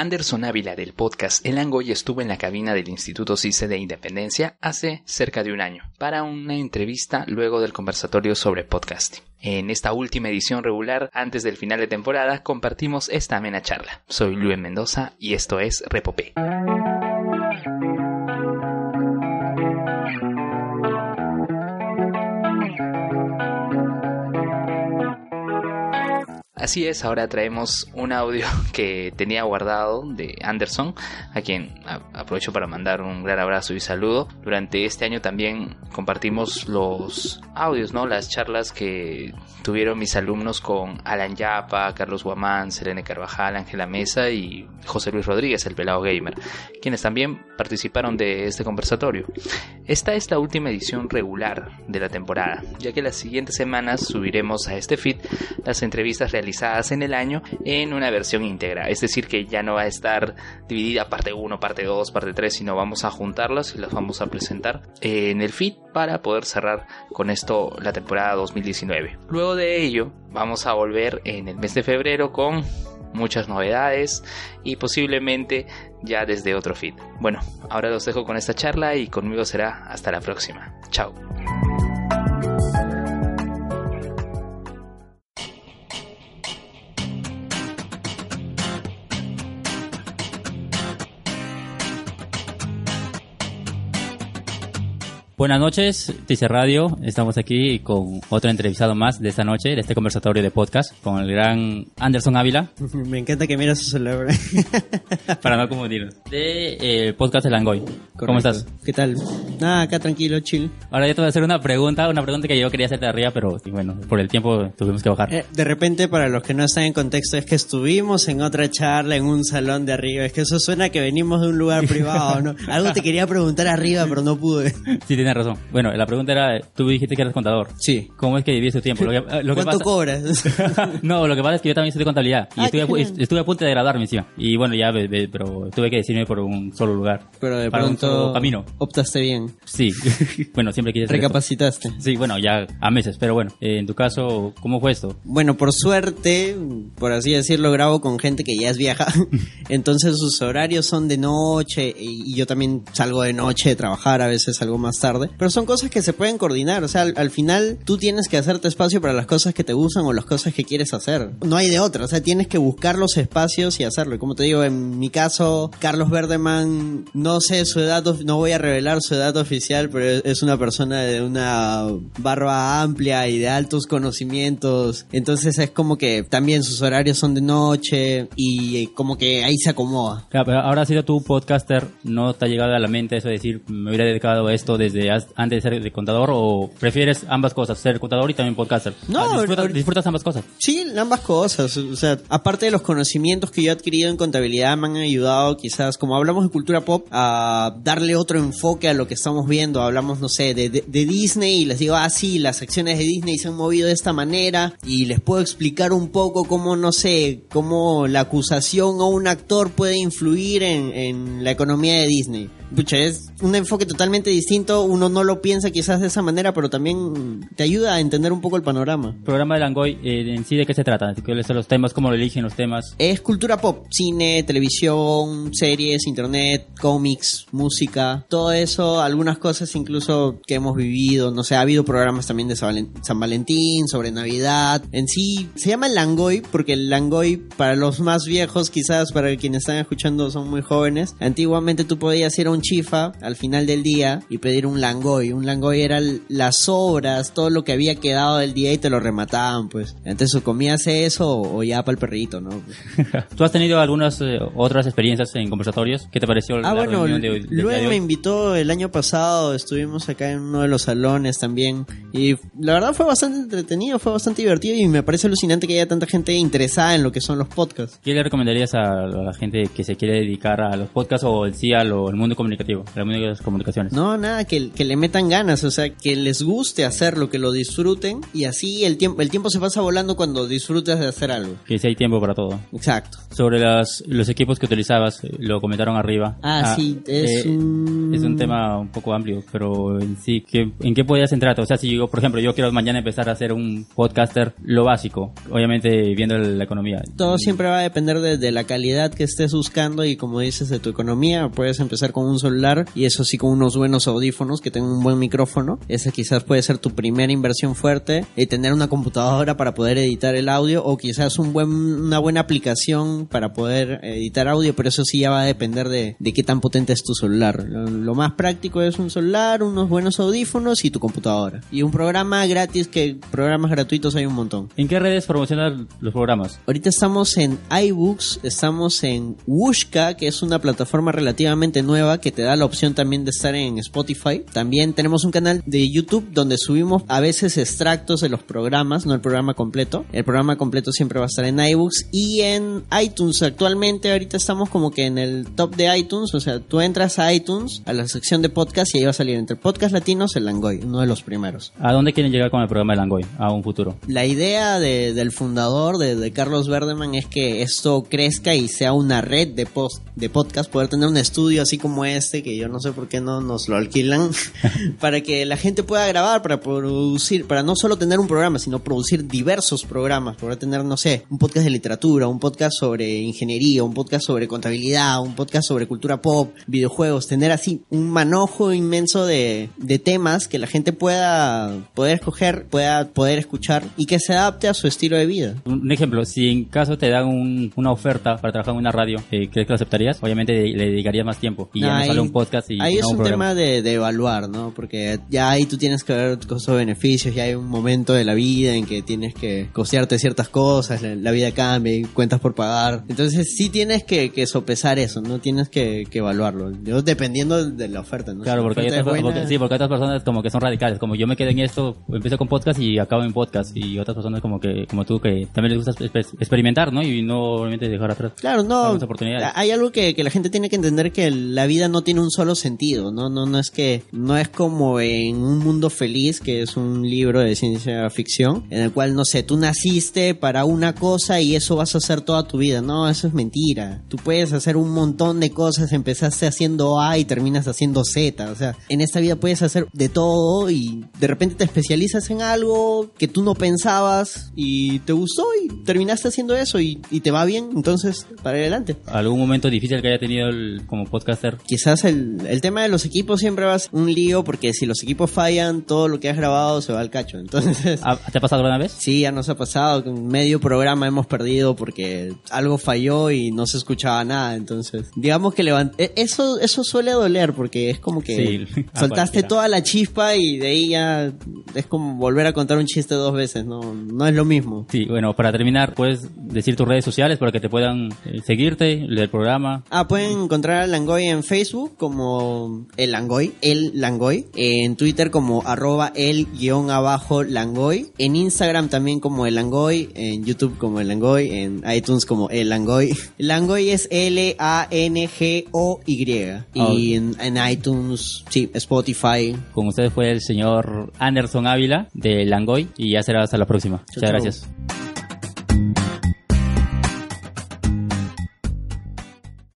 Anderson Ávila del podcast El Angoy estuvo en la cabina del Instituto CICE de Independencia hace cerca de un año para una entrevista luego del conversatorio sobre podcasting. En esta última edición regular, antes del final de temporada, compartimos esta amena charla. Soy Luis Mendoza y esto es Repopé. Así es, ahora traemos un audio que tenía guardado de Anderson, a quien aprovecho para mandar un gran abrazo y saludo. Durante este año también compartimos los audios, ¿no? Las charlas que tuvieron mis alumnos con Alan Yapa, Carlos Guamán, Selene Carvajal, Ángela Mesa y José Luis Rodríguez, el pelado gamer, quienes también participaron de este conversatorio. Esta es la última edición regular de la temporada, ya que las siguientes semanas subiremos a este feed las entrevistas realizadas en el año en una versión íntegra. Es decir, que ya no va a estar dividida parte 1, parte 2, parte 3, sino vamos a juntarlas y las vamos a presentar en el feed para poder cerrar con esto la temporada 2019. Luego de ello, vamos a volver en el mes de febrero con muchas novedades y posiblemente ya desde otro feed. Bueno, ahora los dejo con esta charla y conmigo será hasta la próxima. Chao. Buenas noches, Tice Radio. Estamos aquí con otro entrevistado más de esta noche, de este conversatorio de podcast, con el gran Anderson Ávila. Me encanta que miras su celular. Para no confundirnos. De eh, podcast El Angoy. ¿Cómo estás? ¿Qué tal? Nada, acá tranquilo, chill. Ahora yo te voy a hacer una pregunta, una pregunta que yo quería hacerte arriba, pero bueno, por el tiempo tuvimos que bajar. Eh, de repente, para los que no están en contexto, es que estuvimos en otra charla en un salón de arriba. Es que eso suena que venimos de un lugar privado, ¿no? Algo te quería preguntar arriba, pero no pude. Sí, razón. Bueno, la pregunta era, tú dijiste que eres contador. Sí. ¿Cómo es que divides tu tiempo? Lo que, lo ¿Cuánto cobras? no, lo que pasa es que yo también de contabilidad. Y estuve, estuve, a punto de graduarme encima. Y bueno, ya, pero tuve que decidirme por un solo lugar. Pero de para pronto un solo camino. optaste bien. Sí. bueno, siempre quise Recapacitaste. Sí, bueno, ya a meses. Pero bueno, eh, en tu caso, ¿cómo fue esto? Bueno, por suerte, por así decirlo, grabo con gente que ya es vieja. Entonces sus horarios son de noche y yo también salgo de noche de trabajar, a veces salgo más tarde. Pero son cosas que se pueden coordinar. O sea, al, final tú tienes que hacerte espacio para las cosas que te gustan o las cosas que quieres hacer. No hay de otra. O sea, tienes que buscar los espacios y hacerlo. Y como te digo, en mi caso, Carlos Verdeman, no sé su edad, no voy a revelar su edad oficial, pero es una persona de una barba amplia y de altos conocimientos. Entonces es como que también sus horarios son de noche y como que ahí se acomoda. Claro, pero ahora sido tú podcaster, ¿no te ha llegado a la mente eso de decir, me hubiera dedicado a esto desde antes de ser de contador o prefieres ambas cosas, ser contador y también podcaster? No, ah, disfrutas, ambas cosas. Sí, ambas cosas. O sea, aparte de los conocimientos que yo he adquirido en contabilidad, me han ayudado quizás, como hablamos de cultura pop, a darle otro enfoque a lo que estamos viendo. Hablamos, no sé, de, de Disney y les digo, ah, sí, las acciones de Disney se han movido de esta manera y les puedo explicar un poco cómo, no sé, cómo la acusación o un actor puede influir en, en la economía de Disney pucha, es un enfoque totalmente distinto. Uno no lo piensa quizás de esa manera, pero también te ayuda a entender un poco el panorama. El programa de Langoy, eh, en sí, ¿de qué se trata? ¿Cuáles son los temas? ¿Cómo lo eligen los temas? Es cultura pop, cine, televisión, series, internet, cómics, música, todo eso, algunas cosas incluso que hemos vivido. No sé, ha habido programas también de San Valentín, sobre Navidad. En sí, se llama Langoy porque el Langoy, para los más viejos, quizás para quienes están escuchando son muy jóvenes, antiguamente tú podías ir a un chifa al final del día y pedir un langoy. Un langoy era las sobras, todo lo que había quedado del día y te lo remataban, pues. Entonces comías eso o ya para el perrito, ¿no? ¿Tú has tenido algunas eh, otras experiencias en conversatorios? ¿Qué te pareció ah, bueno, Luego me invitó el año pasado, estuvimos acá en uno de los salones también y la verdad fue bastante entretenido, fue bastante divertido y me parece alucinante que haya tanta gente interesada en lo que son los podcasts. ¿Qué le recomendarías a la gente que se quiere dedicar a los podcasts o en sí al mundo comunicativo, el mundo de las comunicaciones. No, nada, que, que le metan ganas, o sea, que les guste hacerlo, que lo disfruten y así el tiempo, el tiempo se pasa volando cuando disfrutas de hacer algo. Que si hay tiempo para todo. Exacto. Sobre las, los equipos que utilizabas, lo comentaron arriba. Ah, sí, es eh, un- es un tema un poco amplio, pero en sí, ¿qué- ¿en qué podías centrarte? O sea, si yo, por ejemplo, yo quiero mañana empezar a hacer un podcaster, lo básico, obviamente viendo la economía. Todo siempre va a depender de, de la calidad que estés buscando y como dices de tu economía, puedes empezar con un celular y eso sí con unos buenos audífonos que tengan un buen micrófono. Esa quizás puede ser tu primera inversión fuerte y tener una computadora para poder editar el audio o quizás un buen, una buena aplicación para poder editar audio, pero eso sí ya va a depender de, de qué tan potente es tu celular. Lo, lo más práctico es un celular, unos buenos audífonos y tu computadora. Y un programa gratis que programas gratuitos hay un montón. ¿En qué redes promocionar los programas? Ahorita estamos en iBooks, estamos en Wooshka, que es una plataforma relativamente nueva que te da la opción también de estar en Spotify. También tenemos un canal de YouTube donde subimos a veces extractos de los programas, no el programa completo. El programa completo siempre va a estar en iBooks y en iTunes. Actualmente ahorita estamos como que en el top de iTunes, o sea, tú entras a iTunes, a la sección de podcast y ahí va a salir entre podcast latinos el Langoy, uno de los primeros. ¿A dónde quieren llegar con el programa de Langoy? A un futuro. La idea de- del fundador, de, de Carlos Verdeman, es que esto crezca y sea una red de, post, de podcast, poder tener un estudio así como este, que yo no sé por qué no nos lo alquilan, para que la gente pueda grabar, para producir, para no solo tener un programa, sino producir diversos programas, poder tener, no sé, un podcast de literatura, un podcast sobre ingeniería, un podcast sobre contabilidad, un podcast sobre cultura pop, videojuegos, tener así un manojo inmenso de, de temas que la gente pueda poder escoger, pueda poder escuchar y que se adapte a su estilo de vida. Un ejemplo, si en caso te dan un- una oferta para trabajar en una radio, eh, ¿crees que lo aceptarías? Obviamente le dedicarías más tiempo y ya no Ahí- solo un podcast y ahí es un programa. tema de, de evaluar, ¿no? Porque ya ahí tú tienes que ver costos beneficios, ya hay un momento de la vida en que tienes que costearte ciertas cosas, la, la vida cambia, hay cuentas por pagar. Entonces sí tienes que, que sopesar eso, ¿no? Tienes que, que evaluarlo. Yo dependiendo de la oferta, ¿no? Claro, Si porque hay, otras, buena- porque- sí, porque otras personas como que son radicales, como yo me quedé en esto, empiezo con podcast y acabo en podcast, y otras personas como que como tú que también les gusta exper- experimentar, ¿no? Y no obviamente dejar atrás. Claro, no. oportunidades. Hay algo que, que la gente tiene que entender que la vida no tiene un solo sentido, ¿no? No, no es que, no es como en Un Mundo Feliz, que es un libro de ciencia ficción, en el cual, no sé, tú naciste para una cosa y eso vas a hacer toda tu vida. No, eso es mentira. Tú puedes hacer un montón de cosas, empezaste haciendo A y terminas haciendo Z. O sea, en esta vida puedes hacer de todo y de repente te especializas en algo que tú no pensabas y te gustó y terminaste haciendo eso y, y te va bien, entonces para adelante. ¿Algún momento difícil que haya tenido el- como podcaster? Quizás el, el tema de los equipos siempre va a ser un lío porque si los equipos fallan, todo lo que has grabado se va al cacho. Entonces, ¿Ha- ¿Te ha pasado alguna vez? sí, ya nos ha pasado medio programa hemos perdido porque algo falló y no se escuchaba nada. Entonces, digamos que levant e- eso, eso suele doler porque es como que Sí, a soltaste toda la chispa y de ahí ya es como volver a contar un chiste dos veces. No, no es lo mismo. Sí, bueno, para terminar, puedes decir tus redes sociales para que te puedan eh, seguirte, del programa. Ah, pueden encontrar al Langoy en Facebook como el Langoy, el Langoy, en Twitter como arroba el guion abajo Langoy, en Instagram también como el Langoy, en YouTube como el Langoy, en iTunes como el Langoy. Langoy es L-A-N-G-O-Y y en, en iTunes, sí, Spotify. Con ustedes fue el señor Anderson Ávila de Langoy y ya será hasta la próxima. Muchas gracias.